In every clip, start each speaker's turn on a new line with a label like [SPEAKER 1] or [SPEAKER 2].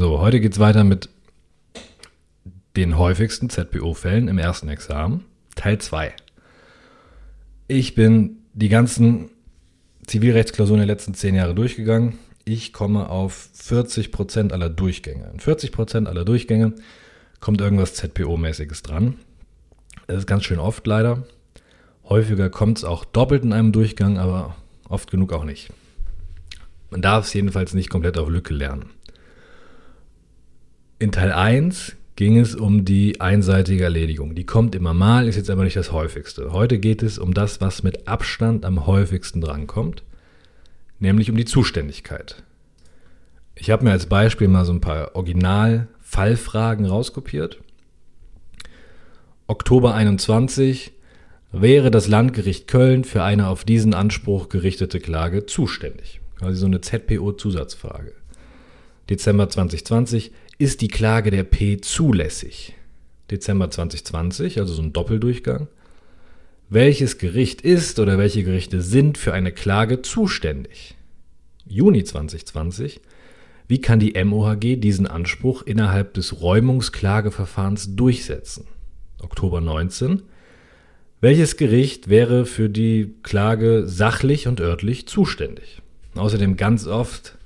[SPEAKER 1] So, heute geht es weiter mit den häufigsten ZPO-Fällen im ersten Examen, Teil 2. Ich bin die ganzen Zivilrechtsklausuren der letzten zehn Jahre durchgegangen. Ich komme auf 40% aller Durchgänge. In 40% aller Durchgänge kommt irgendwas ZPO-mäßiges dran. Das ist ganz schön oft leider. Häufiger kommt es auch doppelt in einem Durchgang, aber oft genug auch nicht. Man darf es jedenfalls nicht komplett auf Lücke lernen. In Teil 1 ging es um die einseitige Erledigung. Die kommt immer mal, ist jetzt aber nicht das häufigste. Heute geht es um das, was mit Abstand am häufigsten drankommt, nämlich um die Zuständigkeit. Ich habe mir als Beispiel mal so ein paar Original-Fallfragen rauskopiert. Oktober 21 wäre das Landgericht Köln für eine auf diesen Anspruch gerichtete Klage zuständig. Quasi so eine ZPO-Zusatzfrage. Dezember 2020 ist die Klage der P zulässig. Dezember 2020, also so ein Doppeldurchgang. Welches Gericht ist oder welche Gerichte sind für eine Klage zuständig? Juni 2020. Wie kann die MOHG diesen Anspruch innerhalb des Räumungsklageverfahrens durchsetzen? Oktober 19. Welches Gericht wäre für die Klage sachlich und örtlich zuständig? Außerdem ganz oft,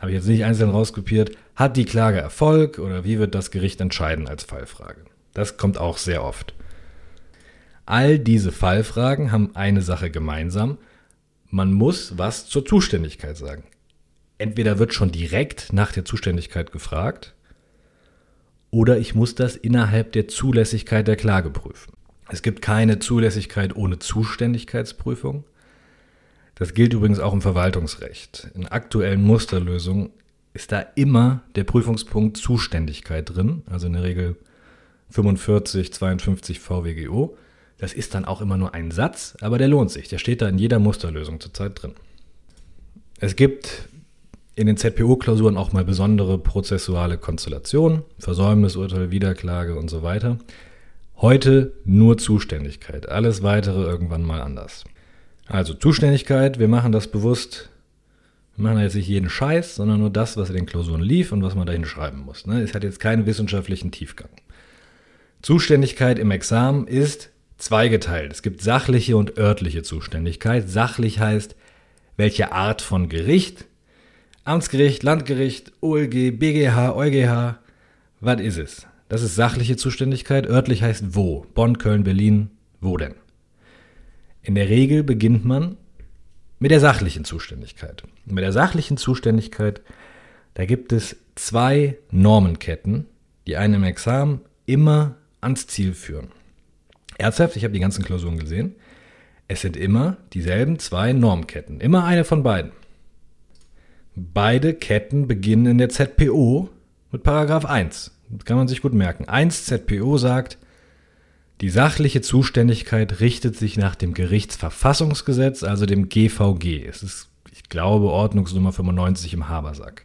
[SPEAKER 1] habe ich jetzt nicht einzeln rauskopiert, hat die Klage Erfolg oder wie wird das Gericht entscheiden als Fallfrage? Das kommt auch sehr oft. All diese Fallfragen haben eine Sache gemeinsam. Man muss was zur Zuständigkeit sagen. Entweder wird schon direkt nach der Zuständigkeit gefragt, oder ich muss das innerhalb der Zulässigkeit der Klage prüfen. Es gibt keine Zulässigkeit ohne Zuständigkeitsprüfung. Das gilt übrigens auch im Verwaltungsrecht. In aktuellen Musterlösungen ist da immer der Prüfungspunkt Zuständigkeit drin, also in der Regel 45, 52 VWGO. Das ist dann auch immer nur ein Satz, aber der lohnt sich. Der steht da in jeder Musterlösung zurzeit drin. Es gibt in den ZPO-Klausuren auch mal besondere prozessuale Konstellationen, Versäumnisurteil, Wiederklage und so weiter. Heute nur Zuständigkeit. Alles weitere irgendwann mal anders. Also Zuständigkeit, wir machen das bewusst. Wir machen jetzt nicht jeden Scheiß, sondern nur das, was in den Klausuren lief und was man dahin schreiben muss. Ne? Es hat jetzt keinen wissenschaftlichen Tiefgang. Zuständigkeit im Examen ist zweigeteilt. Es gibt sachliche und örtliche Zuständigkeit. Sachlich heißt, welche Art von Gericht, Amtsgericht, Landgericht, OLG, BGH, EuGH, was ist es? Das ist sachliche Zuständigkeit. Örtlich heißt wo. Bonn, Köln, Berlin. Wo denn? In der Regel beginnt man mit der sachlichen Zuständigkeit. Und mit der sachlichen Zuständigkeit, da gibt es zwei Normenketten, die einen im Examen immer ans Ziel führen. Ernsthaft, ich habe die ganzen Klausuren gesehen. Es sind immer dieselben zwei Normketten. Immer eine von beiden. Beide Ketten beginnen in der ZPO mit Paragraph 1. Das kann man sich gut merken. 1 ZPO sagt, die sachliche Zuständigkeit richtet sich nach dem Gerichtsverfassungsgesetz, also dem GVG. Es ist, ich glaube, Ordnungsnummer 95 im Habersack.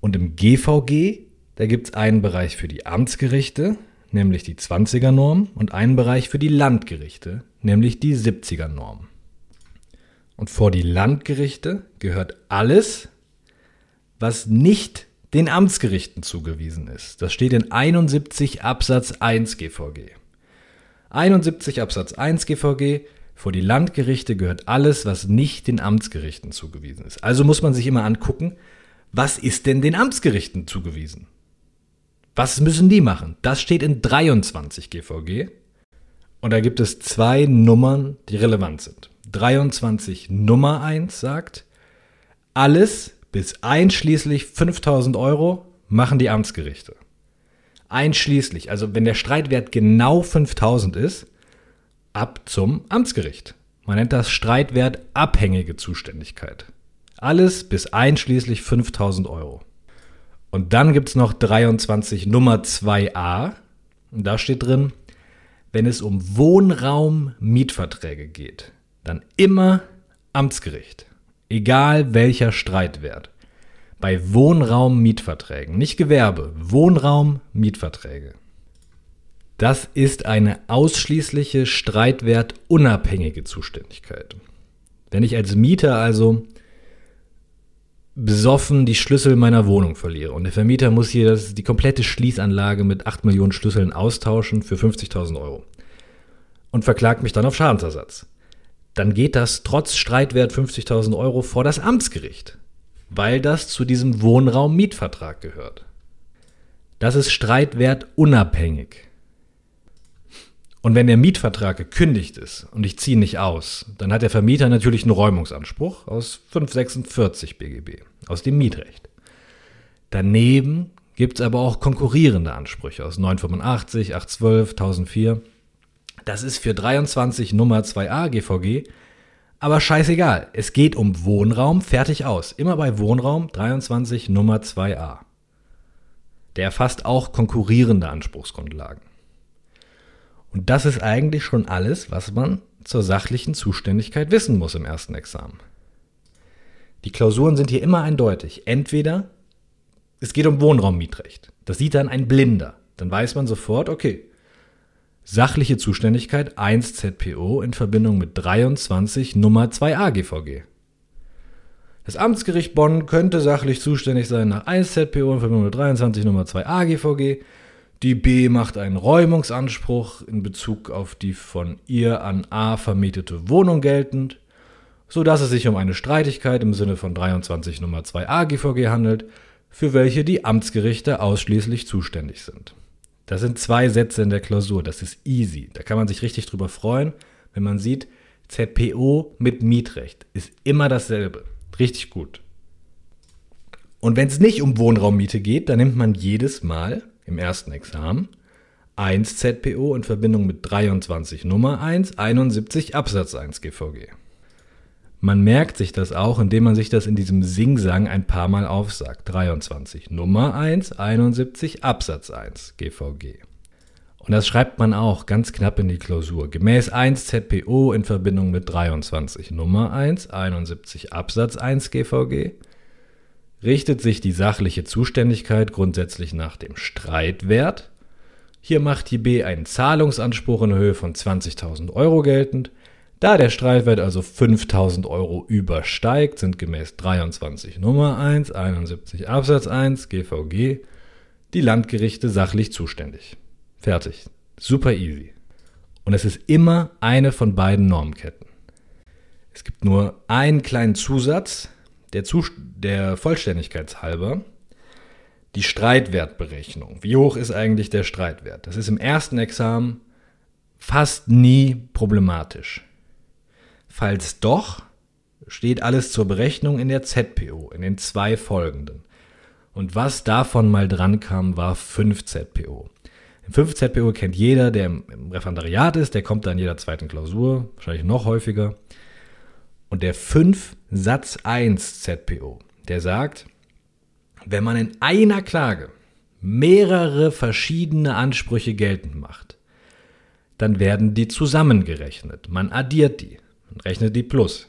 [SPEAKER 1] Und im GVG, da gibt es einen Bereich für die Amtsgerichte, nämlich die 20er Norm, und einen Bereich für die Landgerichte, nämlich die 70er Norm. Und vor die Landgerichte gehört alles, was nicht den Amtsgerichten zugewiesen ist. Das steht in 71 Absatz 1 GVG. 71 Absatz 1 GVG, vor die Landgerichte gehört alles, was nicht den Amtsgerichten zugewiesen ist. Also muss man sich immer angucken, was ist denn den Amtsgerichten zugewiesen? Was müssen die machen? Das steht in 23 GVG. Und da gibt es zwei Nummern, die relevant sind. 23 Nummer 1 sagt, alles, bis einschließlich 5000 Euro machen die Amtsgerichte. Einschließlich, also wenn der Streitwert genau 5000 ist, ab zum Amtsgericht. Man nennt das Streitwert abhängige Zuständigkeit. Alles bis einschließlich 5000 Euro. Und dann gibt es noch 23 Nummer 2a. Und da steht drin, wenn es um Wohnraum-Mietverträge geht, dann immer Amtsgericht egal welcher Streitwert. Bei Wohnraum-Mietverträgen, nicht Gewerbe, Wohnraum-Mietverträge. Das ist eine ausschließliche streitwertunabhängige Zuständigkeit. Wenn ich als Mieter also besoffen die Schlüssel meiner Wohnung verliere und der Vermieter muss hier das, die komplette Schließanlage mit 8 Millionen Schlüsseln austauschen für 50.000 Euro und verklagt mich dann auf Schadensersatz, dann geht das trotz Streitwert 50.000 Euro vor das Amtsgericht, weil das zu diesem Wohnraum-Mietvertrag gehört. Das ist Streitwert unabhängig. Und wenn der Mietvertrag gekündigt ist und ich ziehe nicht aus, dann hat der Vermieter natürlich einen Räumungsanspruch aus 546 BGB, aus dem Mietrecht. Daneben gibt es aber auch konkurrierende Ansprüche aus 985, 812, 1004. Das ist für 23 Nummer 2a GVG, aber scheißegal. Es geht um Wohnraum, fertig aus. Immer bei Wohnraum 23 Nummer 2a. Der erfasst auch konkurrierende Anspruchsgrundlagen. Und das ist eigentlich schon alles, was man zur sachlichen Zuständigkeit wissen muss im ersten Examen. Die Klausuren sind hier immer eindeutig. Entweder es geht um Wohnraummietrecht. Das sieht dann ein Blinder. Dann weiß man sofort, okay, sachliche Zuständigkeit 1 ZPO in Verbindung mit 23 Nummer 2a GVG. Das Amtsgericht Bonn könnte sachlich zuständig sein nach 1 ZPO in Verbindung mit 23 Nummer 2a GVG. Die B macht einen Räumungsanspruch in Bezug auf die von ihr an A vermietete Wohnung geltend, so dass es sich um eine Streitigkeit im Sinne von 23 Nummer 2a GVG handelt, für welche die Amtsgerichte ausschließlich zuständig sind. Das sind zwei Sätze in der Klausur, das ist easy. Da kann man sich richtig drüber freuen, wenn man sieht, ZPO mit Mietrecht ist immer dasselbe. Richtig gut. Und wenn es nicht um Wohnraummiete geht, dann nimmt man jedes Mal im ersten Examen 1 ZPO in Verbindung mit 23 Nummer 1, 71 Absatz 1 GVG. Man merkt sich das auch, indem man sich das in diesem Singsang ein paar Mal aufsagt. 23 Nummer 1, 71 Absatz 1 GVG. Und das schreibt man auch ganz knapp in die Klausur. Gemäß 1 ZPO in Verbindung mit 23 Nummer 1, 71 Absatz 1 GVG richtet sich die sachliche Zuständigkeit grundsätzlich nach dem Streitwert. Hier macht die B einen Zahlungsanspruch in Höhe von 20.000 Euro geltend. Da der Streitwert also 5.000 Euro übersteigt, sind gemäß 23 Nummer 1, 71 Absatz 1 GVG die Landgerichte sachlich zuständig. Fertig. Super easy. Und es ist immer eine von beiden Normketten. Es gibt nur einen kleinen Zusatz, der, Zust der Vollständigkeit halber die Streitwertberechnung. Wie hoch ist eigentlich der Streitwert? Das ist im ersten Examen fast nie problematisch. Falls doch, steht alles zur Berechnung in der ZPO, in den zwei folgenden. Und was davon mal dran kam, war 5 ZPO. 5 ZPO kennt jeder, der im Referendariat ist, der kommt da in jeder zweiten Klausur, wahrscheinlich noch häufiger. Und der 5 Satz 1 ZPO, der sagt, wenn man in einer Klage mehrere verschiedene Ansprüche geltend macht, dann werden die zusammengerechnet. Man addiert die und rechnet die plus.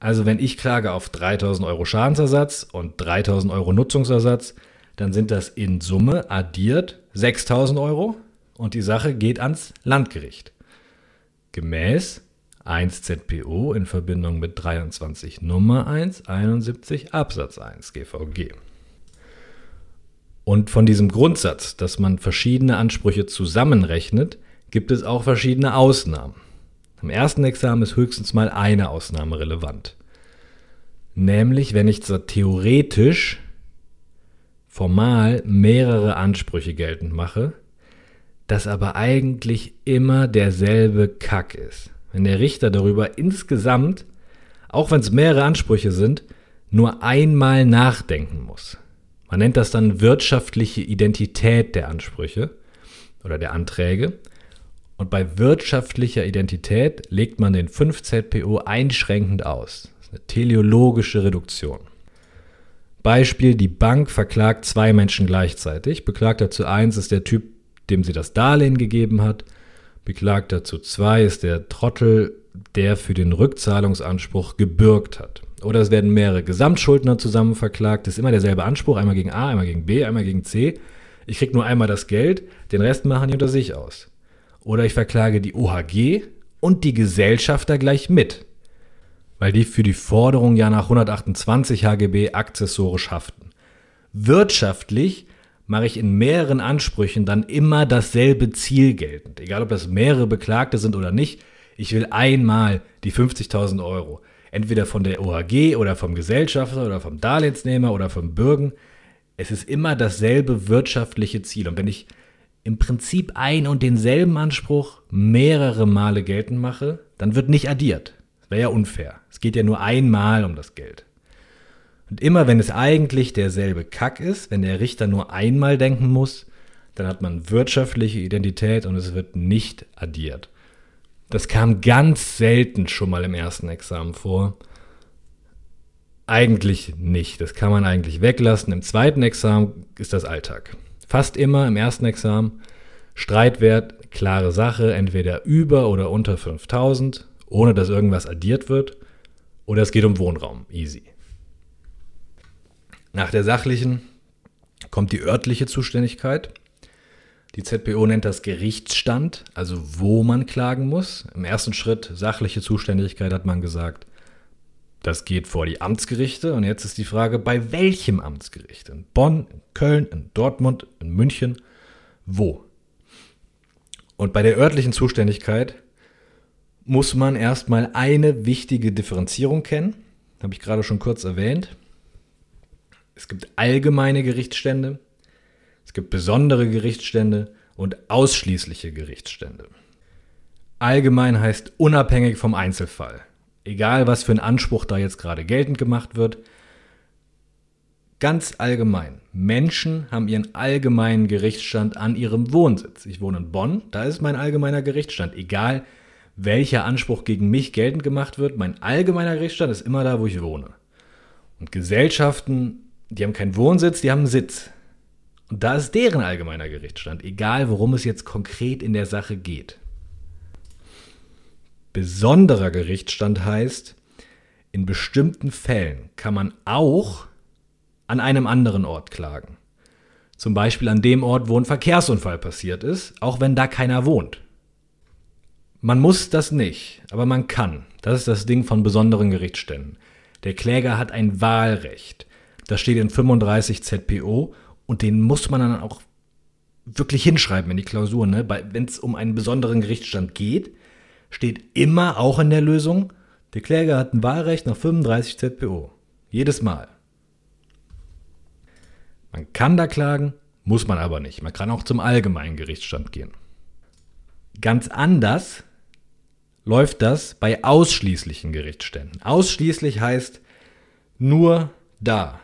[SPEAKER 1] Also wenn ich klage auf 3000 Euro Schadensersatz und 3000 Euro Nutzungsersatz, dann sind das in Summe addiert 6000 Euro und die Sache geht ans Landgericht. Gemäß 1 ZPO in Verbindung mit 23 Nummer 1 71 Absatz 1 GVG. Und von diesem Grundsatz, dass man verschiedene Ansprüche zusammenrechnet, gibt es auch verschiedene Ausnahmen. Im ersten Examen ist höchstens mal eine Ausnahme relevant. Nämlich, wenn ich zwar theoretisch formal mehrere Ansprüche geltend mache, das aber eigentlich immer derselbe Kack ist wenn der Richter darüber insgesamt, auch wenn es mehrere Ansprüche sind, nur einmal nachdenken muss. Man nennt das dann wirtschaftliche Identität der Ansprüche oder der Anträge. Und bei wirtschaftlicher Identität legt man den 5ZPO einschränkend aus. Das ist eine teleologische Reduktion. Beispiel, die Bank verklagt zwei Menschen gleichzeitig. Beklagter zu 1 ist der Typ, dem sie das Darlehen gegeben hat. Beklagter zu zwei ist der Trottel, der für den Rückzahlungsanspruch gebürgt hat. Oder es werden mehrere Gesamtschuldner zusammen verklagt. Das ist immer derselbe Anspruch, einmal gegen A, einmal gegen B, einmal gegen C. Ich kriege nur einmal das Geld, den Rest machen die unter sich aus. Oder ich verklage die OHG und die Gesellschafter gleich mit. weil die für die Forderung ja nach 128 HGB akzessorisch haften. Wirtschaftlich mache ich in mehreren Ansprüchen dann immer dasselbe Ziel geltend. Egal, ob das mehrere Beklagte sind oder nicht. Ich will einmal die 50.000 Euro. Entweder von der OHG oder vom Gesellschafter oder vom Darlehensnehmer oder vom Bürgen. Es ist immer dasselbe wirtschaftliche Ziel. Und wenn ich im Prinzip ein und denselben Anspruch mehrere Male geltend mache, dann wird nicht addiert. Das wäre ja unfair. Es geht ja nur einmal um das Geld. Und immer wenn es eigentlich derselbe Kack ist, wenn der Richter nur einmal denken muss, dann hat man wirtschaftliche Identität und es wird nicht addiert. Das kam ganz selten schon mal im ersten Examen vor. Eigentlich nicht. Das kann man eigentlich weglassen. Im zweiten Examen ist das Alltag. Fast immer im ersten Examen Streitwert, klare Sache, entweder über oder unter 5000, ohne dass irgendwas addiert wird. Oder es geht um Wohnraum. Easy. Nach der sachlichen kommt die örtliche Zuständigkeit. Die ZPO nennt das Gerichtsstand, also wo man klagen muss. Im ersten Schritt sachliche Zuständigkeit hat man gesagt, das geht vor die Amtsgerichte. Und jetzt ist die Frage, bei welchem Amtsgericht? In Bonn, in Köln, in Dortmund, in München? Wo? Und bei der örtlichen Zuständigkeit muss man erstmal eine wichtige Differenzierung kennen. Habe ich gerade schon kurz erwähnt. Es gibt allgemeine Gerichtsstände, es gibt besondere Gerichtsstände und ausschließliche Gerichtsstände. Allgemein heißt unabhängig vom Einzelfall. Egal, was für ein Anspruch da jetzt gerade geltend gemacht wird. Ganz allgemein. Menschen haben ihren allgemeinen Gerichtsstand an ihrem Wohnsitz. Ich wohne in Bonn, da ist mein allgemeiner Gerichtsstand. Egal, welcher Anspruch gegen mich geltend gemacht wird, mein allgemeiner Gerichtsstand ist immer da, wo ich wohne. Und Gesellschaften die haben keinen Wohnsitz, die haben einen Sitz. Und da ist deren allgemeiner Gerichtsstand, egal worum es jetzt konkret in der Sache geht. Besonderer Gerichtsstand heißt, in bestimmten Fällen kann man auch an einem anderen Ort klagen. Zum Beispiel an dem Ort, wo ein Verkehrsunfall passiert ist, auch wenn da keiner wohnt. Man muss das nicht, aber man kann. Das ist das Ding von besonderen Gerichtsständen. Der Kläger hat ein Wahlrecht. Das steht in 35 ZPO und den muss man dann auch wirklich hinschreiben in die Klausur. Ne? Wenn es um einen besonderen Gerichtsstand geht, steht immer auch in der Lösung, der Kläger hat ein Wahlrecht nach 35 ZPO. Jedes Mal. Man kann da klagen, muss man aber nicht. Man kann auch zum allgemeinen Gerichtsstand gehen. Ganz anders läuft das bei ausschließlichen Gerichtsständen. Ausschließlich heißt nur da.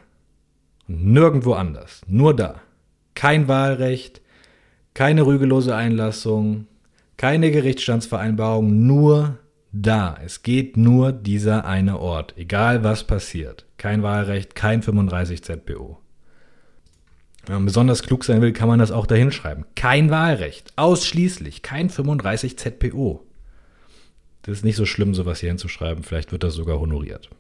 [SPEAKER 1] Nirgendwo anders. Nur da. Kein Wahlrecht, keine rügelose Einlassung, keine Gerichtsstandsvereinbarung, nur da. Es geht nur dieser eine Ort, egal was passiert. Kein Wahlrecht, kein 35 ZBO. Wenn man besonders klug sein will, kann man das auch dahin schreiben. Kein Wahlrecht, ausschließlich, kein 35 ZPO. Das ist nicht so schlimm, sowas hier hinzuschreiben. Vielleicht wird das sogar honoriert.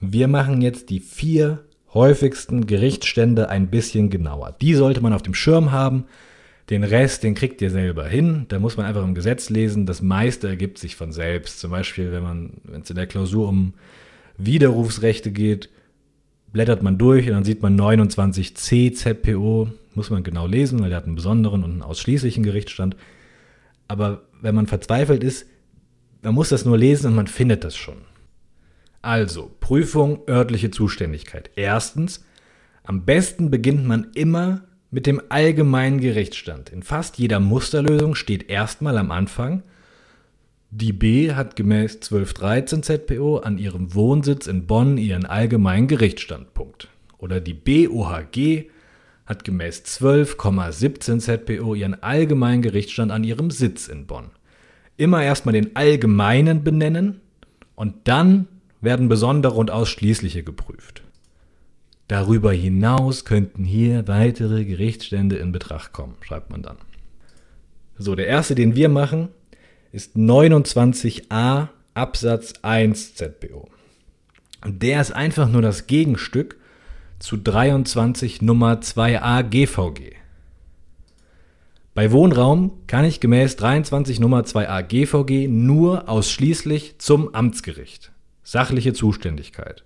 [SPEAKER 1] Wir machen jetzt die vier häufigsten Gerichtsstände ein bisschen genauer. Die sollte man auf dem Schirm haben. Den Rest, den kriegt ihr selber hin. Da muss man einfach im Gesetz lesen. Das meiste ergibt sich von selbst. Zum Beispiel, wenn man, wenn es in der Klausur um Widerrufsrechte geht, blättert man durch und dann sieht man 29c ZPO. Muss man genau lesen, weil der hat einen besonderen und einen ausschließlichen Gerichtsstand. Aber wenn man verzweifelt ist, man muss das nur lesen und man findet das schon. Also, Prüfung örtliche Zuständigkeit. Erstens, am besten beginnt man immer mit dem allgemeinen Gerichtsstand. In fast jeder Musterlösung steht erstmal am Anfang, die B hat gemäß 1213 ZPO an ihrem Wohnsitz in Bonn ihren allgemeinen Gerichtsstandpunkt. Oder die BOHG hat gemäß 12,17 ZPO ihren allgemeinen Gerichtsstand an ihrem Sitz in Bonn. Immer erstmal den allgemeinen benennen und dann werden besondere und ausschließliche geprüft. Darüber hinaus könnten hier weitere Gerichtsstände in Betracht kommen, schreibt man dann. So, der erste, den wir machen, ist 29a Absatz 1 ZBO. Und der ist einfach nur das Gegenstück zu 23 Nummer 2a GVG. Bei Wohnraum kann ich gemäß 23 Nummer 2a GVG nur ausschließlich zum Amtsgericht. Sachliche Zuständigkeit.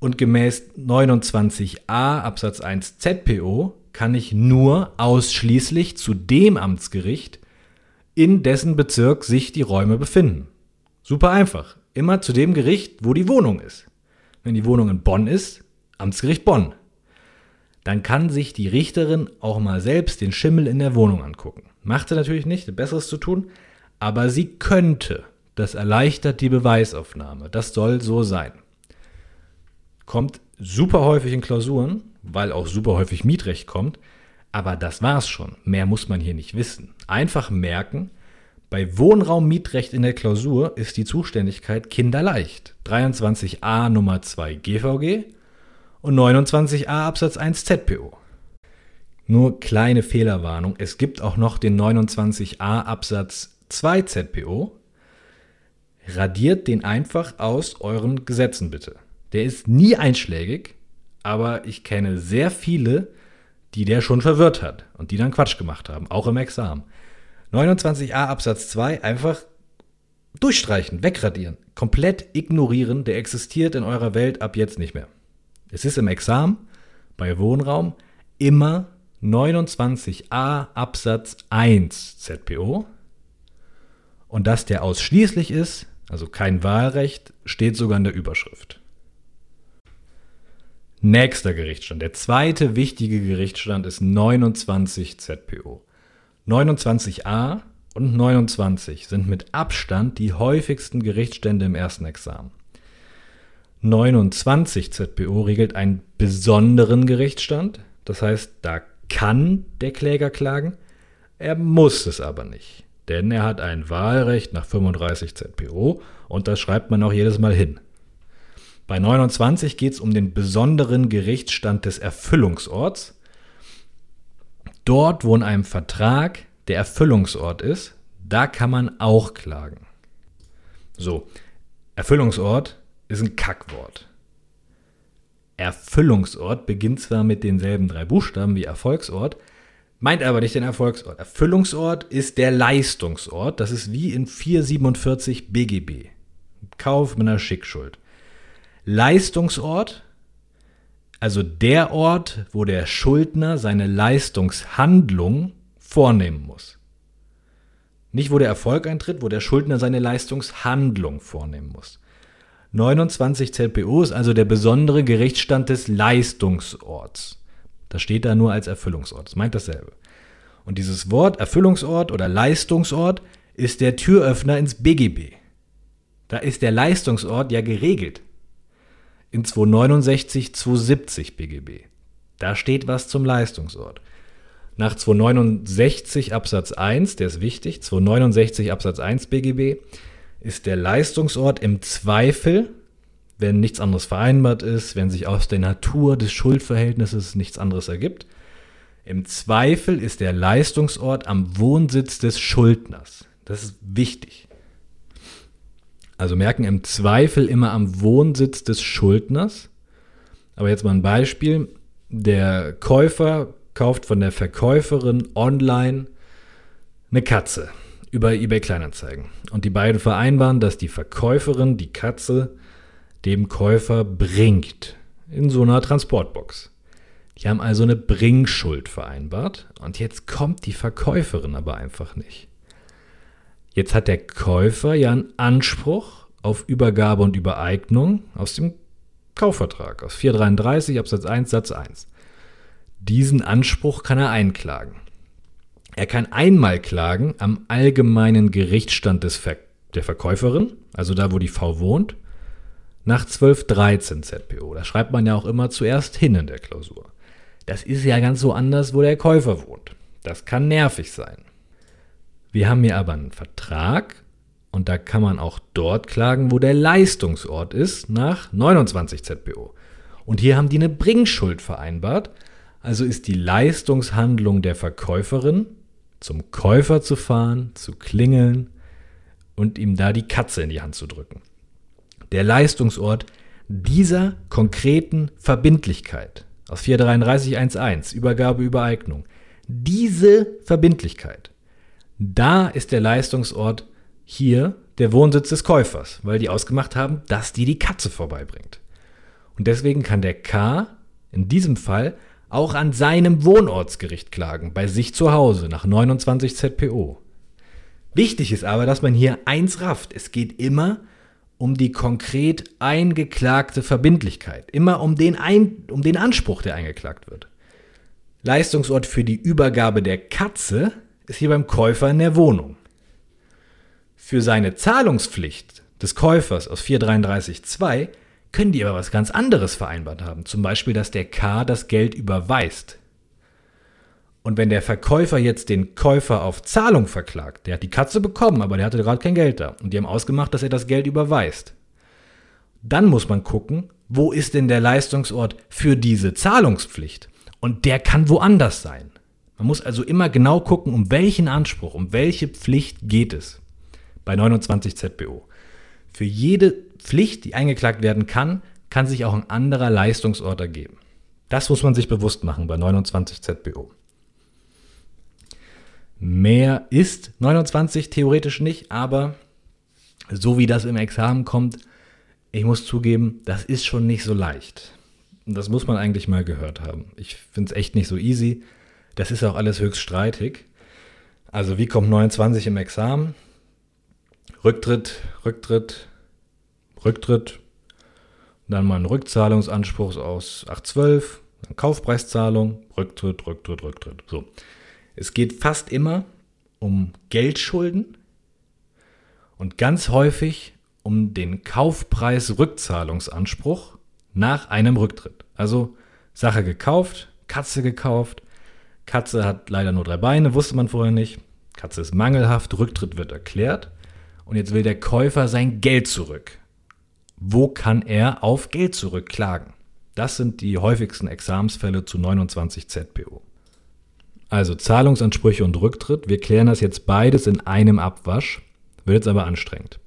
[SPEAKER 1] Und gemäß 29a Absatz 1 ZPO kann ich nur ausschließlich zu dem Amtsgericht, in dessen Bezirk sich die Räume befinden. Super einfach. Immer zu dem Gericht, wo die Wohnung ist. Wenn die Wohnung in Bonn ist, Amtsgericht Bonn. Dann kann sich die Richterin auch mal selbst den Schimmel in der Wohnung angucken. Macht sie natürlich nicht, Besseres zu tun, aber sie könnte. Das erleichtert die Beweisaufnahme. Das soll so sein. Kommt super häufig in Klausuren, weil auch super häufig Mietrecht kommt. Aber das war's schon. Mehr muss man hier nicht wissen. Einfach merken, bei Wohnraummietrecht in der Klausur ist die Zuständigkeit kinderleicht. 23a Nummer 2 GVG und 29a Absatz 1 ZPO. Nur kleine Fehlerwarnung, es gibt auch noch den 29a Absatz 2 ZPO. Radiert den einfach aus euren Gesetzen bitte. Der ist nie einschlägig, aber ich kenne sehr viele, die der schon verwirrt hat und die dann Quatsch gemacht haben, auch im Examen. 29a Absatz 2 einfach durchstreichen, wegradieren, komplett ignorieren, der existiert in eurer Welt ab jetzt nicht mehr. Es ist im Examen bei Wohnraum immer 29a Absatz 1 ZPO und dass der ausschließlich ist, also kein Wahlrecht, steht sogar in der Überschrift. Nächster Gerichtsstand. Der zweite wichtige Gerichtsstand ist 29 ZPO. 29a und 29 sind mit Abstand die häufigsten Gerichtsstände im ersten Examen. 29 ZPO regelt einen besonderen Gerichtsstand, das heißt, da kann der Kläger klagen, er muss es aber nicht, denn er hat ein Wahlrecht nach 35 ZPO und das schreibt man auch jedes Mal hin. Bei 29 geht es um den besonderen Gerichtsstand des Erfüllungsorts. Dort, wo in einem Vertrag der Erfüllungsort ist, da kann man auch klagen. So, Erfüllungsort ist ein Kackwort. Erfüllungsort beginnt zwar mit denselben drei Buchstaben wie Erfolgsort, meint aber nicht den Erfolgsort. Erfüllungsort ist der Leistungsort. Das ist wie in 447 BGB. Kauf mit einer Schickschuld. Leistungsort, also der Ort, wo der Schuldner seine Leistungshandlung vornehmen muss. Nicht, wo der Erfolg eintritt, wo der Schuldner seine Leistungshandlung vornehmen muss. 29 ZPO ist also der besondere Gerichtsstand des Leistungsorts. Das steht da nur als Erfüllungsort. Das meint dasselbe. Und dieses Wort Erfüllungsort oder Leistungsort ist der Türöffner ins BGB. Da ist der Leistungsort ja geregelt in 269, 270 BGB. Da steht was zum Leistungsort. Nach 269 Absatz 1, der ist wichtig, 269 Absatz 1 BGB, ist der Leistungsort im Zweifel, wenn nichts anderes vereinbart ist, wenn sich aus der Natur des Schuldverhältnisses nichts anderes ergibt. Im Zweifel ist der Leistungsort am Wohnsitz des Schuldners. Das ist wichtig. Also merken im Zweifel immer am Wohnsitz des Schuldners. Aber jetzt mal ein Beispiel. Der Käufer kauft von der Verkäuferin online eine Katze über eBay Kleinanzeigen. Und die beiden vereinbaren, dass die Verkäuferin die Katze dem Käufer bringt. In so einer Transportbox. Die haben also eine Bringschuld vereinbart. Und jetzt kommt die Verkäuferin aber einfach nicht. Jetzt hat der Käufer ja einen Anspruch auf Übergabe und Übereignung aus dem Kaufvertrag, aus 433 Absatz 1 Satz 1. Diesen Anspruch kann er einklagen. Er kann einmal klagen am allgemeinen Gerichtsstand des Ver der Verkäuferin, also da, wo die Frau wohnt, nach 1213 ZPO. Da schreibt man ja auch immer zuerst hin in der Klausur. Das ist ja ganz so anders, wo der Käufer wohnt. Das kann nervig sein. Wir haben hier aber einen Vertrag und da kann man auch dort klagen, wo der Leistungsort ist, nach 29 ZPO. Und hier haben die eine Bringschuld vereinbart. Also ist die Leistungshandlung der Verkäuferin, zum Käufer zu fahren, zu klingeln und ihm da die Katze in die Hand zu drücken. Der Leistungsort dieser konkreten Verbindlichkeit aus 433.1.1, Übergabe, Übereignung, diese Verbindlichkeit da ist der Leistungsort hier der Wohnsitz des Käufers, weil die ausgemacht haben, dass die die Katze vorbeibringt. Und deswegen kann der K in diesem Fall auch an seinem Wohnortsgericht klagen, bei sich zu Hause nach 29 ZPO. Wichtig ist aber, dass man hier eins rafft. Es geht immer um die konkret eingeklagte Verbindlichkeit, immer um den, Ein um den Anspruch, der eingeklagt wird. Leistungsort für die Übergabe der Katze ist hier beim Käufer in der Wohnung. Für seine Zahlungspflicht des Käufers aus 433.2 können die aber was ganz anderes vereinbart haben. Zum Beispiel, dass der K das Geld überweist. Und wenn der Verkäufer jetzt den Käufer auf Zahlung verklagt, der hat die Katze bekommen, aber der hatte gerade kein Geld da. Und die haben ausgemacht, dass er das Geld überweist. Dann muss man gucken, wo ist denn der Leistungsort für diese Zahlungspflicht? Und der kann woanders sein. Man muss also immer genau gucken, um welchen Anspruch, um welche Pflicht geht es bei 29 ZBO. Für jede Pflicht, die eingeklagt werden kann, kann sich auch ein anderer Leistungsort ergeben. Das muss man sich bewusst machen bei 29 ZBO. Mehr ist 29 theoretisch nicht, aber so wie das im Examen kommt, ich muss zugeben, das ist schon nicht so leicht. Und das muss man eigentlich mal gehört haben. Ich finde es echt nicht so easy. Das ist auch alles höchst streitig. Also wie kommt 29 im Examen? Rücktritt, Rücktritt, Rücktritt, dann mal ein Rückzahlungsanspruch aus 812, dann Kaufpreiszahlung, Rücktritt, Rücktritt, Rücktritt. So. Es geht fast immer um Geldschulden und ganz häufig um den Kaufpreis-Rückzahlungsanspruch nach einem Rücktritt. Also Sache gekauft, Katze gekauft, Katze hat leider nur drei Beine, wusste man vorher nicht. Katze ist mangelhaft, Rücktritt wird erklärt und jetzt will der Käufer sein Geld zurück. Wo kann er auf Geld zurückklagen? Das sind die häufigsten Examensfälle zu 29 ZPO. Also Zahlungsansprüche und Rücktritt. Wir klären das jetzt beides in einem Abwasch. Wird jetzt aber anstrengend.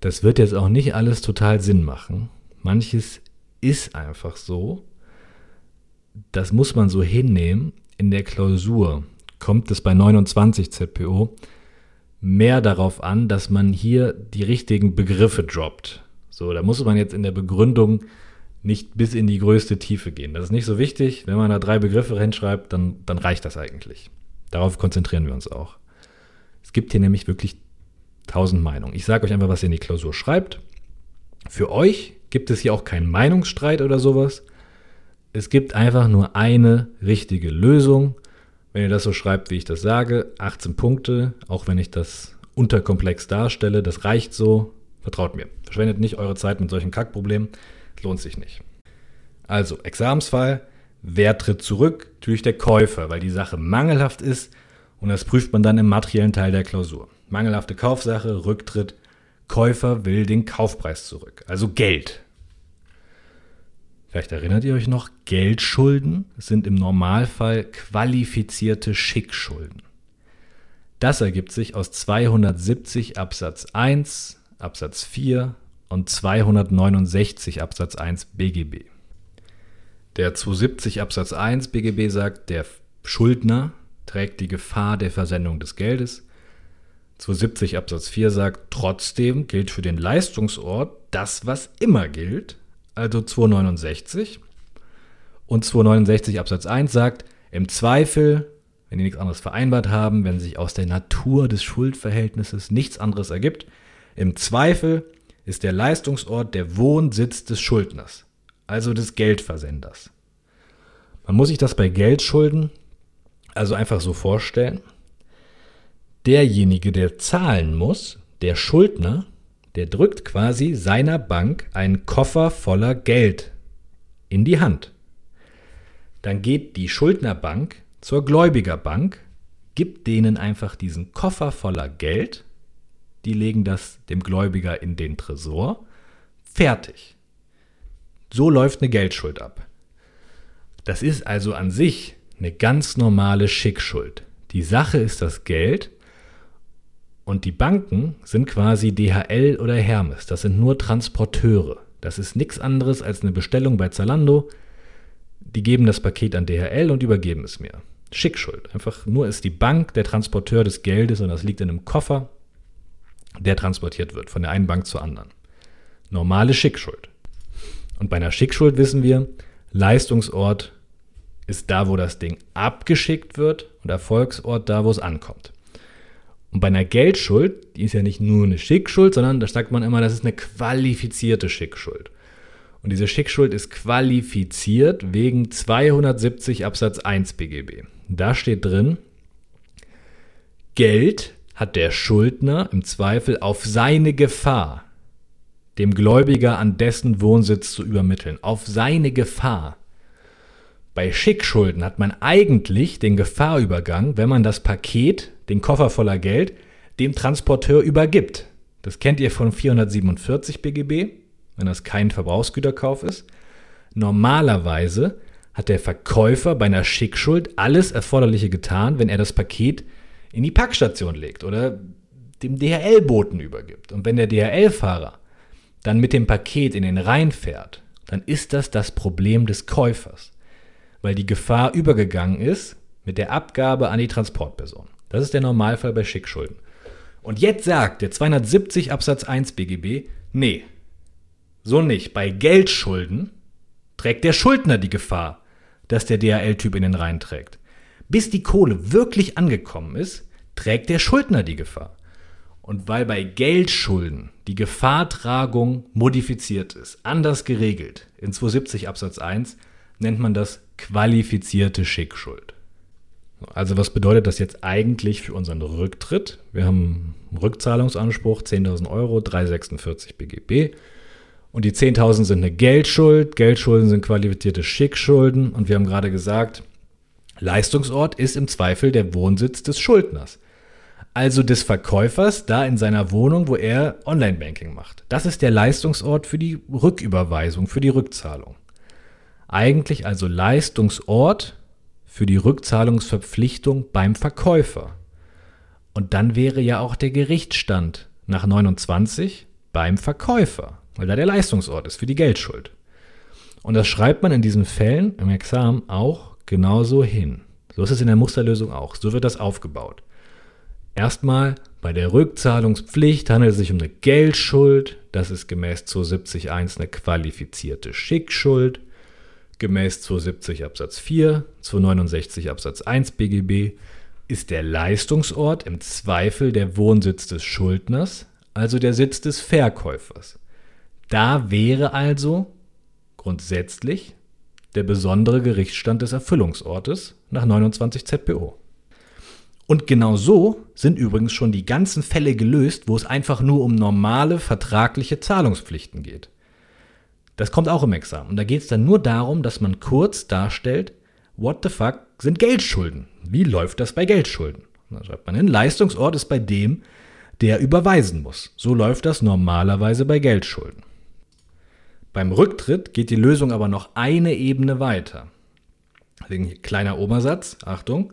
[SPEAKER 1] Das wird jetzt auch nicht alles total Sinn machen. Manches ist einfach so. Das muss man so hinnehmen. In der Klausur kommt es bei 29 ZPO mehr darauf an, dass man hier die richtigen Begriffe droppt. So, da muss man jetzt in der Begründung nicht bis in die größte Tiefe gehen. Das ist nicht so wichtig. Wenn man da drei Begriffe hinschreibt, dann, dann reicht das eigentlich. Darauf konzentrieren wir uns auch. Es gibt hier nämlich wirklich tausend Meinungen. Ich sage euch einfach, was ihr in die Klausur schreibt. Für euch gibt es hier auch keinen Meinungsstreit oder sowas. Es gibt einfach nur eine richtige Lösung. Wenn ihr das so schreibt, wie ich das sage, 18 Punkte, auch wenn ich das unterkomplex darstelle, das reicht so. Vertraut mir. Verschwendet nicht eure Zeit mit solchen Kackproblemen lohnt sich nicht. Also, Examensfall, wer tritt zurück? Natürlich der Käufer, weil die Sache mangelhaft ist und das prüft man dann im materiellen Teil der Klausur. Mangelhafte Kaufsache, Rücktritt, Käufer will den Kaufpreis zurück, also Geld. Vielleicht erinnert ihr euch noch, Geldschulden sind im Normalfall qualifizierte Schickschulden. Das ergibt sich aus 270 Absatz 1, Absatz 4 und 269 Absatz 1 BGB. Der 270 Absatz 1 BGB sagt, der Schuldner trägt die Gefahr der Versendung des Geldes. 270 Absatz 4 sagt, trotzdem gilt für den Leistungsort das, was immer gilt, also 269. Und 269 Absatz 1 sagt, im Zweifel, wenn die nichts anderes vereinbart haben, wenn sich aus der Natur des Schuldverhältnisses nichts anderes ergibt, im Zweifel ist der Leistungsort der Wohnsitz des Schuldners, also des Geldversenders. Man muss sich das bei Geldschulden also einfach so vorstellen. Derjenige, der zahlen muss, der Schuldner, der drückt quasi seiner Bank einen Koffer voller Geld in die Hand. Dann geht die Schuldnerbank zur Gläubigerbank, gibt denen einfach diesen Koffer voller Geld die legen das dem Gläubiger in den Tresor. Fertig. So läuft eine Geldschuld ab. Das ist also an sich eine ganz normale Schickschuld. Die Sache ist das Geld und die Banken sind quasi DHL oder Hermes. Das sind nur Transporteure. Das ist nichts anderes als eine Bestellung bei Zalando. Die geben das Paket an DHL und übergeben es mir. Schickschuld. Einfach nur ist die Bank der Transporteur des Geldes und das liegt in einem Koffer der transportiert wird von der einen Bank zur anderen. Normale Schickschuld. Und bei einer Schickschuld wissen wir, Leistungsort ist da, wo das Ding abgeschickt wird und Erfolgsort da, wo es ankommt. Und bei einer Geldschuld, die ist ja nicht nur eine Schickschuld, sondern da sagt man immer, das ist eine qualifizierte Schickschuld. Und diese Schickschuld ist qualifiziert wegen 270 Absatz 1 BGB. Da steht drin, Geld hat der Schuldner im Zweifel auf seine Gefahr dem Gläubiger an dessen Wohnsitz zu übermitteln. Auf seine Gefahr. Bei Schickschulden hat man eigentlich den Gefahrübergang, wenn man das Paket, den Koffer voller Geld, dem Transporteur übergibt. Das kennt ihr von 447 BGB, wenn das kein Verbrauchsgüterkauf ist. Normalerweise hat der Verkäufer bei einer Schickschuld alles Erforderliche getan, wenn er das Paket in die Packstation legt oder dem DHL-Boten übergibt. Und wenn der DHL-Fahrer dann mit dem Paket in den Rhein fährt, dann ist das das Problem des Käufers weil die Gefahr übergegangen ist mit der Abgabe an die Transportperson. Das ist der Normalfall bei Schickschulden. Und jetzt sagt der 270 Absatz 1 BGB, nee, so nicht. Bei Geldschulden trägt der Schuldner die Gefahr, dass der DHL-Typ in den Rhein trägt. Bis die Kohle wirklich angekommen ist, trägt der Schuldner die Gefahr. Und weil bei Geldschulden die Gefahrtragung modifiziert ist, anders geregelt, in 270 Absatz 1, nennt man das qualifizierte Schickschuld. Also was bedeutet das jetzt eigentlich für unseren Rücktritt? Wir haben einen Rückzahlungsanspruch 10.000 Euro, 346 BGB. Und die 10.000 sind eine Geldschuld. Geldschulden sind qualifizierte Schickschulden. Und wir haben gerade gesagt, Leistungsort ist im Zweifel der Wohnsitz des Schuldners. Also des Verkäufers da in seiner Wohnung, wo er Online-Banking macht. Das ist der Leistungsort für die Rücküberweisung, für die Rückzahlung. Eigentlich also Leistungsort für die Rückzahlungsverpflichtung beim Verkäufer. Und dann wäre ja auch der Gerichtsstand nach 29 beim Verkäufer, weil da der Leistungsort ist für die Geldschuld. Und das schreibt man in diesen Fällen im Examen auch genauso hin. So ist es in der Musterlösung auch. So wird das aufgebaut. Erstmal bei der Rückzahlungspflicht handelt es sich um eine Geldschuld. Das ist gemäß 270.1 eine qualifizierte Schickschuld gemäß 270 Absatz 4, 269 Absatz 1 BGB ist der Leistungsort im Zweifel der Wohnsitz des Schuldners, also der Sitz des Verkäufers. Da wäre also grundsätzlich der besondere Gerichtsstand des Erfüllungsortes nach 29 ZPO. Und genau so sind übrigens schon die ganzen Fälle gelöst, wo es einfach nur um normale vertragliche Zahlungspflichten geht. Das kommt auch im Examen. Und da geht es dann nur darum, dass man kurz darstellt, what the fuck sind Geldschulden? Wie läuft das bei Geldschulden? Da schreibt man hin, Leistungsort ist bei dem, der überweisen muss. So läuft das normalerweise bei Geldschulden. Beim Rücktritt geht die Lösung aber noch eine Ebene weiter. Deswegen kleiner Obersatz, Achtung.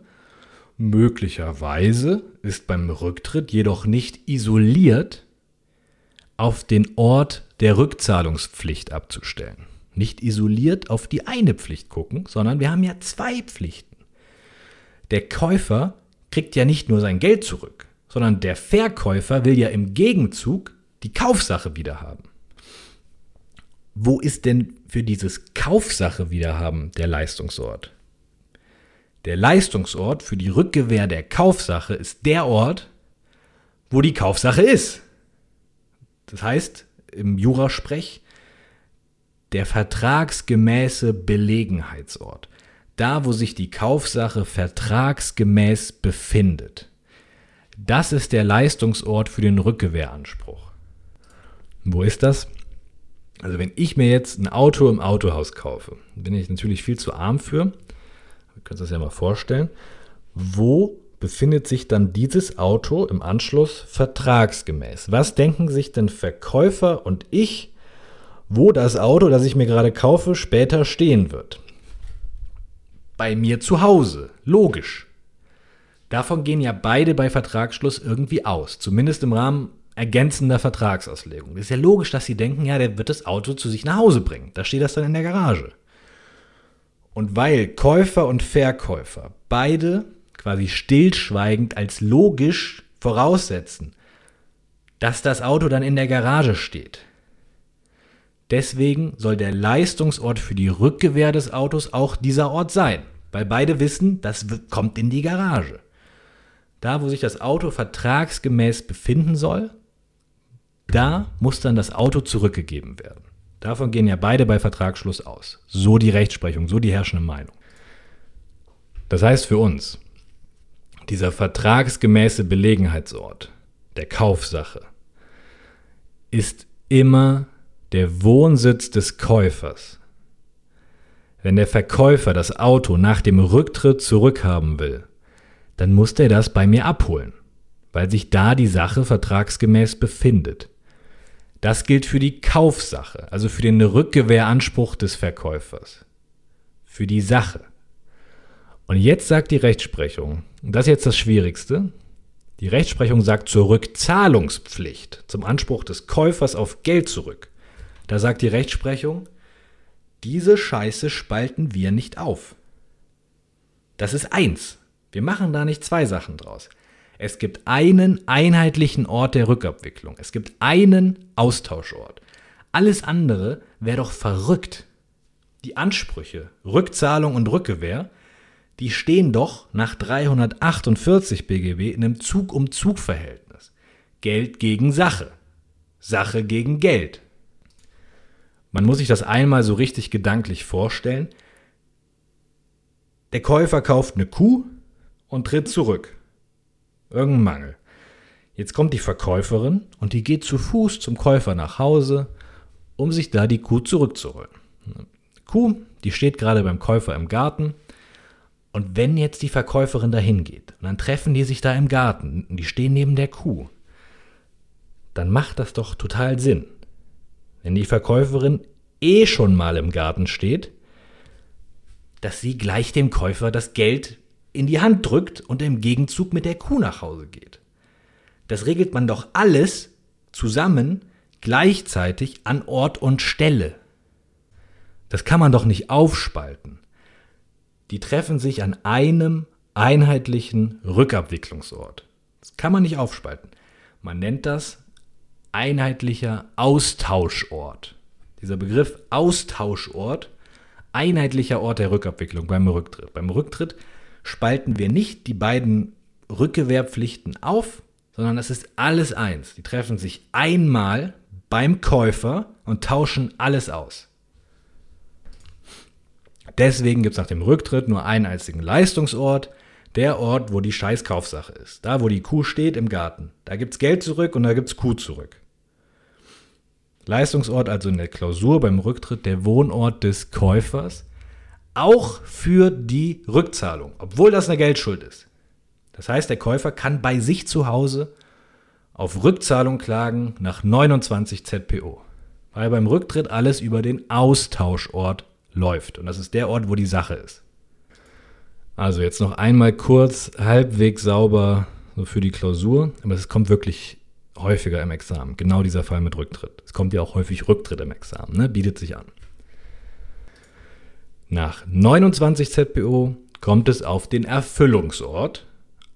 [SPEAKER 1] Möglicherweise ist beim Rücktritt jedoch nicht isoliert auf den Ort der Rückzahlungspflicht abzustellen. Nicht isoliert auf die eine Pflicht gucken, sondern wir haben ja zwei Pflichten. Der Käufer kriegt ja nicht nur sein Geld zurück, sondern der Verkäufer will ja im Gegenzug die Kaufsache wiederhaben. Wo ist denn für dieses Kaufsache wiederhaben der Leistungsort? Der Leistungsort für die Rückgewähr der Kaufsache ist der Ort, wo die Kaufsache ist. Das heißt, im Jurasprech der vertragsgemäße Belegenheitsort. Da, wo sich die Kaufsache vertragsgemäß befindet. Das ist der Leistungsort für den Rückgewehranspruch. Wo ist das? Also wenn ich mir jetzt ein Auto im Autohaus kaufe, bin ich natürlich viel zu arm für. Wir können uns das ja mal vorstellen. Wo befindet sich dann dieses Auto im Anschluss vertragsgemäß. Was denken sich denn Verkäufer und ich, wo das Auto, das ich mir gerade kaufe, später stehen wird? Bei mir zu Hause, logisch. Davon gehen ja beide bei Vertragsschluss irgendwie aus, zumindest im Rahmen ergänzender Vertragsauslegung. Es ist ja logisch, dass sie denken, ja, der wird das Auto zu sich nach Hause bringen. Da steht das dann in der Garage. Und weil Käufer und Verkäufer beide quasi stillschweigend als logisch voraussetzen, dass das Auto dann in der Garage steht. Deswegen soll der Leistungsort für die Rückgewehr des Autos auch dieser Ort sein, weil beide wissen, das kommt in die Garage. Da, wo sich das Auto vertragsgemäß befinden soll, da muss dann das Auto zurückgegeben werden. Davon gehen ja beide bei Vertragsschluss aus. So die Rechtsprechung, so die herrschende Meinung. Das heißt für uns, dieser vertragsgemäße Belegenheitsort der Kaufsache ist immer der Wohnsitz des Käufers. Wenn der Verkäufer das Auto nach dem Rücktritt zurückhaben will, dann muss er das bei mir abholen, weil sich da die Sache vertragsgemäß befindet. Das gilt für die Kaufsache, also für den Rückgewehranspruch des Verkäufers. Für die Sache. Und jetzt sagt die Rechtsprechung, und das ist jetzt das Schwierigste, die Rechtsprechung sagt zur Rückzahlungspflicht, zum Anspruch des Käufers auf Geld zurück. Da sagt die Rechtsprechung, diese Scheiße spalten wir nicht auf. Das ist eins. Wir machen da nicht zwei Sachen draus. Es gibt einen einheitlichen Ort der Rückabwicklung. Es gibt einen Austauschort. Alles andere wäre doch verrückt. Die Ansprüche, Rückzahlung und Rückgewähr, die stehen doch nach 348 BGB in einem Zug-um-Zug-Verhältnis. Geld gegen Sache. Sache gegen Geld. Man muss sich das einmal so richtig gedanklich vorstellen. Der Käufer kauft eine Kuh und tritt zurück. Irgendein Mangel. Jetzt kommt die Verkäuferin und die geht zu Fuß zum Käufer nach Hause, um sich da die Kuh zurückzuholen. Kuh, die steht gerade beim Käufer im Garten. Und wenn jetzt die Verkäuferin dahin geht und dann treffen die sich da im Garten und die stehen neben der Kuh, dann macht das doch total Sinn, wenn die Verkäuferin eh schon mal im Garten steht, dass sie gleich dem Käufer das Geld in die Hand drückt und im Gegenzug mit der Kuh nach Hause geht. Das regelt man doch alles zusammen gleichzeitig an Ort und Stelle. Das kann man doch nicht aufspalten. Die treffen sich an einem einheitlichen Rückabwicklungsort. Das kann man nicht aufspalten. Man nennt das einheitlicher Austauschort. Dieser Begriff Austauschort, einheitlicher Ort der Rückabwicklung beim Rücktritt. Beim Rücktritt spalten wir nicht die beiden Rückgewehrpflichten auf, sondern es ist alles eins. Die treffen sich einmal beim Käufer und tauschen alles aus. Deswegen gibt es nach dem Rücktritt nur einen einzigen Leistungsort, der Ort, wo die Scheißkaufsache ist. Da, wo die Kuh steht im Garten. Da gibt es Geld zurück und da gibt es Kuh zurück. Leistungsort also in der Klausur beim Rücktritt der Wohnort des Käufers, auch für die Rückzahlung, obwohl das eine Geldschuld ist. Das heißt, der Käufer kann bei sich zu Hause auf Rückzahlung klagen nach 29 ZPO, weil beim Rücktritt alles über den Austauschort läuft und das ist der Ort, wo die Sache ist. Also jetzt noch einmal kurz halbwegs sauber so für die Klausur, aber es kommt wirklich häufiger im Examen. Genau dieser Fall mit Rücktritt. Es kommt ja auch häufig Rücktritt im Examen, ne? bietet sich an. Nach 29 ZPO kommt es auf den Erfüllungsort,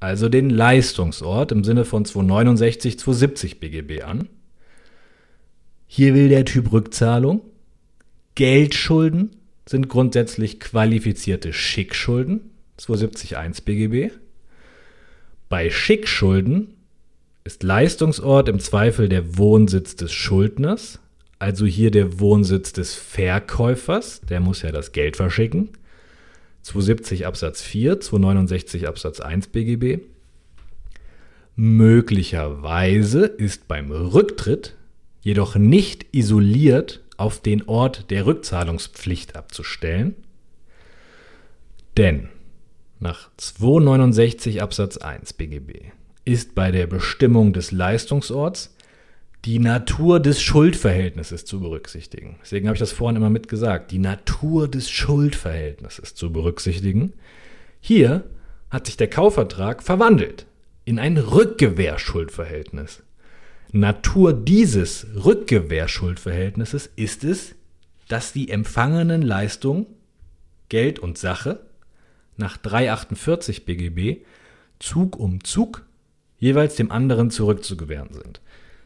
[SPEAKER 1] also den Leistungsort im Sinne von 269, 270 BGB an. Hier will der Typ Rückzahlung. Geldschulden sind grundsätzlich qualifizierte Schickschulden, 270.1 BGB. Bei Schickschulden ist Leistungsort im Zweifel der Wohnsitz des Schuldners, also hier der Wohnsitz des Verkäufers, der muss ja das Geld verschicken. 270 Absatz 4, 269 Absatz 1 BGB. Möglicherweise ist beim Rücktritt jedoch nicht isoliert auf den Ort der Rückzahlungspflicht abzustellen, denn nach 269 Absatz 1 BGB ist bei der Bestimmung des Leistungsorts die Natur des Schuldverhältnisses zu berücksichtigen. Deswegen habe ich das vorhin immer mitgesagt. Die Natur des Schuldverhältnisses zu berücksichtigen. Hier hat sich der Kaufvertrag verwandelt in ein Rückgewehrschuldverhältnis. Natur dieses Rückgewehrschuldverhältnisses ist es, dass die empfangenen Leistungen Geld und Sache nach 348 BGB Zug um Zug jeweils dem anderen zurückzugewähren sind.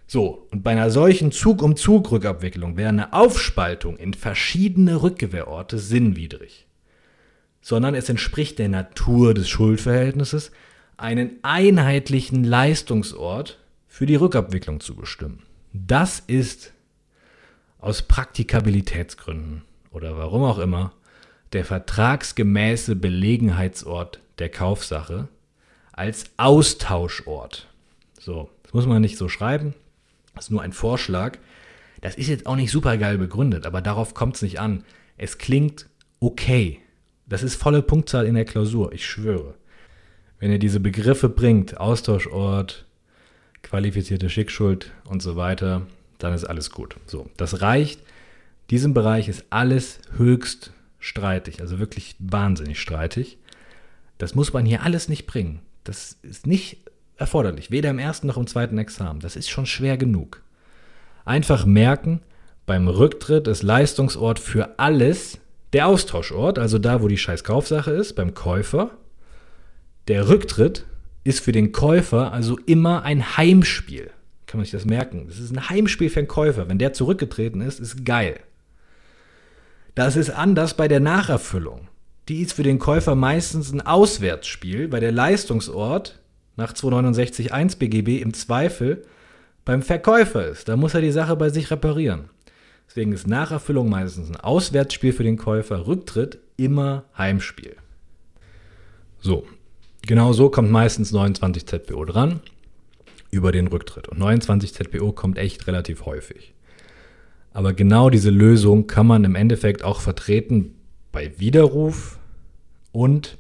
[SPEAKER 1] So, und bei einer solchen Zug-um-Zug-Rückabwicklung wäre eine Aufspaltung in verschiedene Rückgewehrorte sinnwidrig. Sondern es entspricht der Natur des Schuldverhältnisses, einen einheitlichen Leistungsort für die Rückabwicklung zu bestimmen. Das ist aus Praktikabilitätsgründen oder warum auch immer der vertragsgemäße Belegenheitsort der Kaufsache als Austauschort. So, das muss man nicht so schreiben, das ist nur ein Vorschlag. Das ist jetzt auch nicht super geil begründet, aber darauf kommt es nicht an. Es klingt okay. Das ist volle Punktzahl in der Klausur, ich schwöre. Wenn ihr diese Begriffe bringt, Austauschort, qualifizierte Schickschuld und so weiter, dann ist alles gut. So, das reicht. Diesem Bereich ist alles höchst streitig, also wirklich wahnsinnig streitig. Das muss man hier alles nicht bringen. Das ist nicht erforderlich, weder im ersten noch im zweiten Examen. Das ist schon schwer genug. Einfach merken, beim Rücktritt ist Leistungsort für alles der Austauschort, also da, wo die scheiß Kaufsache ist, beim Käufer. Der Rücktritt ist für den Käufer also immer ein Heimspiel. Kann man sich das merken? Das ist ein Heimspiel für den Käufer. Wenn der zurückgetreten ist, ist geil. Das ist anders bei der Nacherfüllung. Die ist für den Käufer meistens ein Auswärtsspiel, weil der Leistungsort nach 269.1 BGB im Zweifel beim Verkäufer ist. Da muss er die Sache bei sich reparieren. Deswegen ist Nacherfüllung meistens ein Auswärtsspiel für den Käufer, Rücktritt immer Heimspiel. So, genau so kommt meistens 29 ZPO dran über den Rücktritt. Und 29 ZPO kommt echt relativ häufig. Aber genau diese Lösung kann man im Endeffekt auch vertreten bei Widerruf und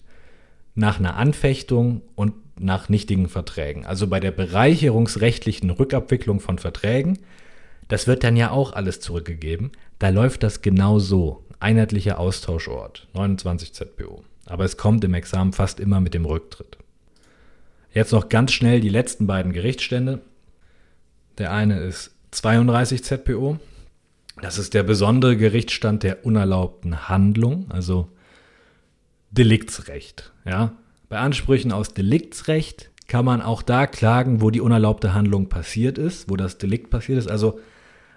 [SPEAKER 1] nach einer Anfechtung und nach nichtigen Verträgen. Also bei der bereicherungsrechtlichen Rückabwicklung von Verträgen, das wird dann ja auch alles zurückgegeben. Da läuft das genau so. Einheitlicher Austauschort, 29 ZPO. Aber es kommt im Examen fast immer mit dem Rücktritt. Jetzt noch ganz schnell die letzten beiden Gerichtsstände. Der eine ist 32 ZPO. Das ist der besondere Gerichtsstand der unerlaubten Handlung, also Deliktsrecht. Ja? Bei Ansprüchen aus Deliktsrecht kann man auch da klagen, wo die unerlaubte Handlung passiert ist, wo das Delikt passiert ist, also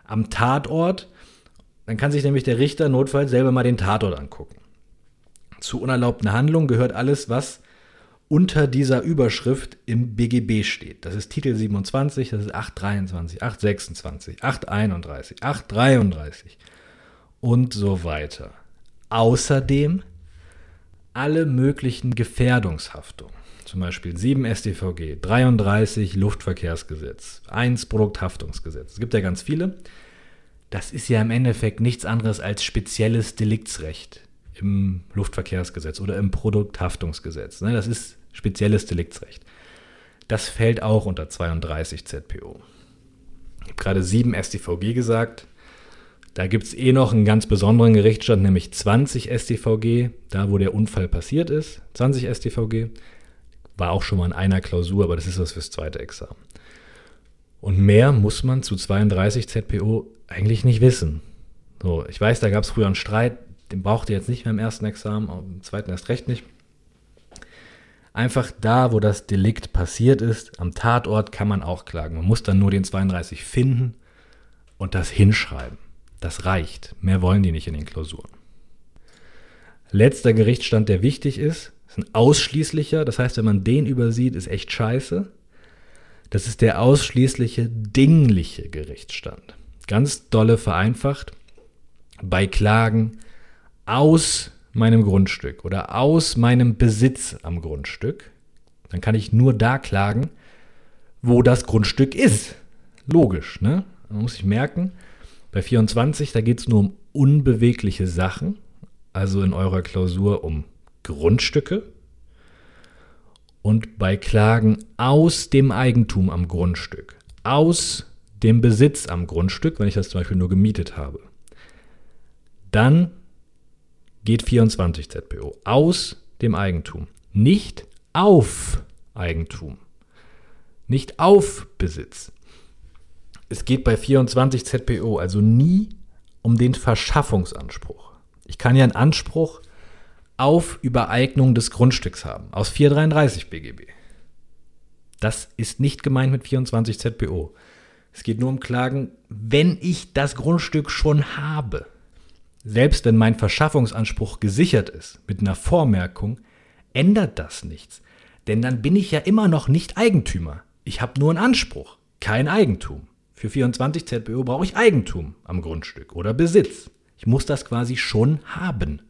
[SPEAKER 1] am Tatort. Dann kann sich nämlich der Richter notfalls selber mal den Tatort angucken. Zu unerlaubten Handlungen gehört alles, was unter dieser Überschrift im BGB steht. Das ist Titel 27, das ist 823, 826, 831, 833 und so weiter. Außerdem alle möglichen Gefährdungshaftungen. Zum Beispiel 7 StVG, 33 Luftverkehrsgesetz, 1 Produkthaftungsgesetz. Es gibt ja ganz viele. Das ist ja im Endeffekt nichts anderes als spezielles Deliktsrecht im Luftverkehrsgesetz oder im Produkthaftungsgesetz. Ne? Das ist spezielles Deliktsrecht. Das fällt auch unter 32 ZPO. Ich habe gerade 7 StVG gesagt. Da gibt es eh noch einen ganz besonderen Gerichtsstand, nämlich 20 StVG, da wo der Unfall passiert ist. 20 StVG. War auch schon mal in einer Klausur, aber das ist was fürs zweite Examen. Und mehr muss man zu 32 ZPO eigentlich nicht wissen. So, ich weiß, da gab es früher einen Streit, den braucht ihr jetzt nicht mehr im ersten Examen, im zweiten erst recht nicht. Einfach da, wo das Delikt passiert ist, am Tatort kann man auch klagen. Man muss dann nur den 32 finden und das hinschreiben. Das reicht. Mehr wollen die nicht in den Klausuren. Letzter Gerichtsstand, der wichtig ist, ist ein ausschließlicher. Das heißt, wenn man den übersieht, ist echt scheiße. Das ist der ausschließliche dingliche Gerichtsstand. Ganz dolle vereinfacht. Bei Klagen aus meinem Grundstück oder aus meinem Besitz am Grundstück, dann kann ich nur da klagen, wo das Grundstück ist. Logisch, ne? Man muss sich merken, bei 24, da geht es nur um unbewegliche Sachen, also in eurer Klausur um Grundstücke. Und bei Klagen aus dem Eigentum am Grundstück, aus dem Besitz am Grundstück, wenn ich das zum Beispiel nur gemietet habe, dann geht 24 ZPO aus dem Eigentum, nicht auf Eigentum, nicht auf Besitz. Es geht bei 24 ZPO also nie um den Verschaffungsanspruch. Ich kann ja einen Anspruch auf Übereignung des Grundstücks haben aus 433 BGB. Das ist nicht gemeint mit 24 ZPO. Es geht nur um Klagen, wenn ich das Grundstück schon habe. Selbst wenn mein Verschaffungsanspruch gesichert ist mit einer Vormerkung, ändert das nichts. Denn dann bin ich ja immer noch nicht Eigentümer. Ich habe nur einen Anspruch, kein Eigentum. Für 24 ZBO brauche ich Eigentum am Grundstück oder Besitz. Ich muss das quasi schon haben.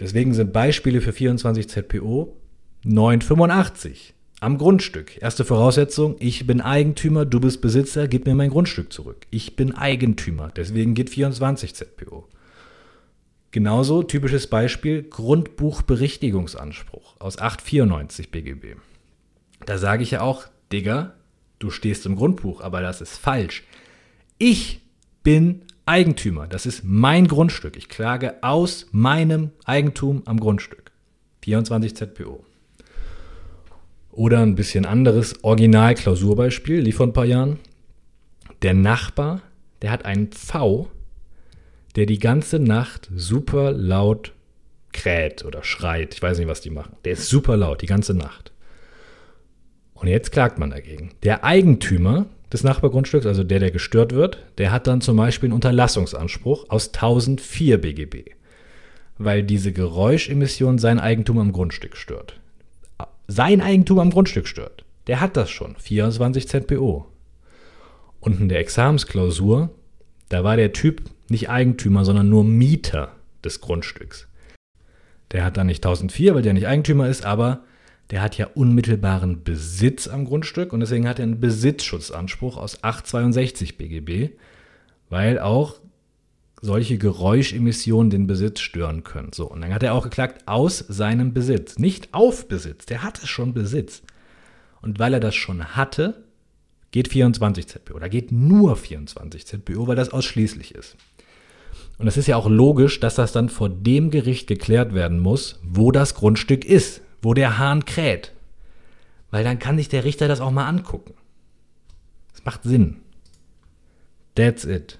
[SPEAKER 1] Deswegen sind Beispiele für 24 ZPO 985 am Grundstück. Erste Voraussetzung, ich bin Eigentümer, du bist Besitzer, gib mir mein Grundstück zurück. Ich bin Eigentümer, deswegen geht 24 ZPO. Genauso typisches Beispiel Grundbuchberichtigungsanspruch aus 894 BGB. Da sage ich ja auch, Digga, du stehst im Grundbuch, aber das ist falsch. Ich bin Eigentümer, das ist mein Grundstück. Ich klage aus meinem Eigentum am Grundstück. 24 ZPO. Oder ein bisschen anderes Original-Klausurbeispiel, lief vor ein paar Jahren. Der Nachbar, der hat einen V, der die ganze Nacht super laut kräht oder schreit. Ich weiß nicht, was die machen. Der ist super laut, die ganze Nacht. Und jetzt klagt man dagegen. Der Eigentümer des Nachbargrundstücks, also der, der gestört wird, der hat dann zum Beispiel einen Unterlassungsanspruch aus 1004 BGB, weil diese Geräuschemission sein Eigentum am Grundstück stört sein Eigentum am Grundstück stört. Der hat das schon, 24 ZPO. Und in der Examensklausur, da war der Typ nicht Eigentümer, sondern nur Mieter des Grundstücks. Der hat dann nicht 1004, weil der nicht Eigentümer ist, aber der hat ja unmittelbaren Besitz am Grundstück und deswegen hat er einen Besitzschutzanspruch aus 862 BGB, weil auch solche Geräuschemissionen den Besitz stören können. So, und dann hat er auch geklagt aus seinem Besitz, nicht auf Besitz. Der hatte schon Besitz. Und weil er das schon hatte, geht 24 ZPO oder geht nur 24 ZPO, weil das ausschließlich ist. Und es ist ja auch logisch, dass das dann vor dem Gericht geklärt werden muss, wo das Grundstück ist, wo der Hahn kräht. Weil dann kann sich der Richter das auch mal angucken. Das macht Sinn. That's it.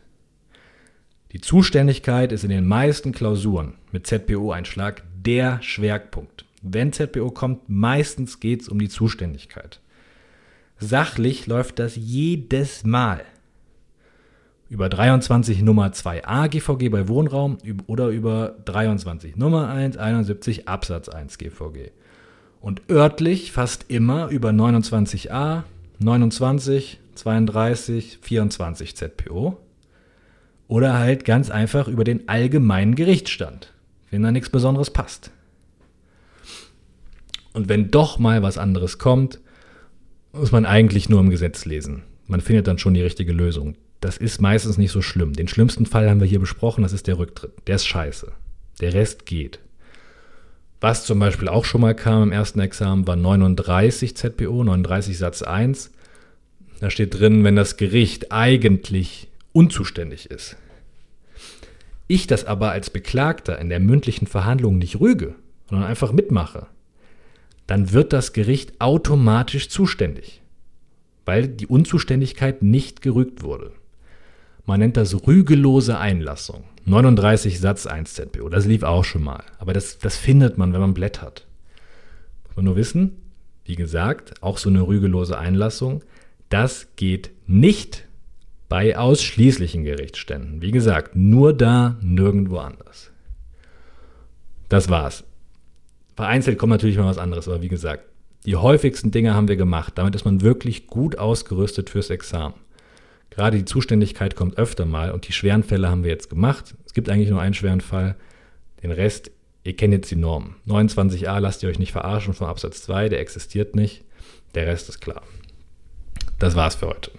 [SPEAKER 1] Die Zuständigkeit ist in den meisten Klausuren mit ZPO-Einschlag der Schwerpunkt. Wenn ZPO kommt, meistens geht es um die Zuständigkeit. Sachlich läuft das jedes Mal. Über 23 Nummer 2a GVG bei Wohnraum oder über 23 Nummer 1 71 Absatz 1 GVG. Und örtlich fast immer über 29a, 29, 32, 24 ZPO oder halt ganz einfach über den allgemeinen Gerichtsstand, wenn da nichts Besonderes passt. Und wenn doch mal was anderes kommt, muss man eigentlich nur im Gesetz lesen. Man findet dann schon die richtige Lösung. Das ist meistens nicht so schlimm. Den schlimmsten Fall haben wir hier besprochen, das ist der Rücktritt. Der ist scheiße. Der Rest geht. Was zum Beispiel auch schon mal kam im ersten Examen, war 39 ZPO, 39 Satz 1. Da steht drin, wenn das Gericht eigentlich unzuständig ist. Ich das aber als Beklagter in der mündlichen Verhandlung nicht rüge, sondern einfach mitmache, dann wird das Gericht automatisch zuständig, weil die Unzuständigkeit nicht gerügt wurde. Man nennt das rügelose Einlassung. 39 Satz 1 ZPO, das lief auch schon mal. Aber das, das findet man, wenn man blättert. Muss man nur wissen, wie gesagt, auch so eine rügelose Einlassung, das geht nicht bei ausschließlichen Gerichtsständen. Wie gesagt, nur da, nirgendwo anders. Das war's. Vereinzelt kommt natürlich mal was anderes, aber wie gesagt, die häufigsten Dinge haben wir gemacht. Damit ist man wirklich gut ausgerüstet fürs Examen. Gerade die Zuständigkeit kommt öfter mal und die schweren Fälle haben wir jetzt gemacht. Es gibt eigentlich nur einen schweren Fall. Den Rest, ihr kennt jetzt die Normen. 29a lasst ihr euch nicht verarschen vom Absatz 2, der existiert nicht. Der Rest ist klar. Das war's für heute.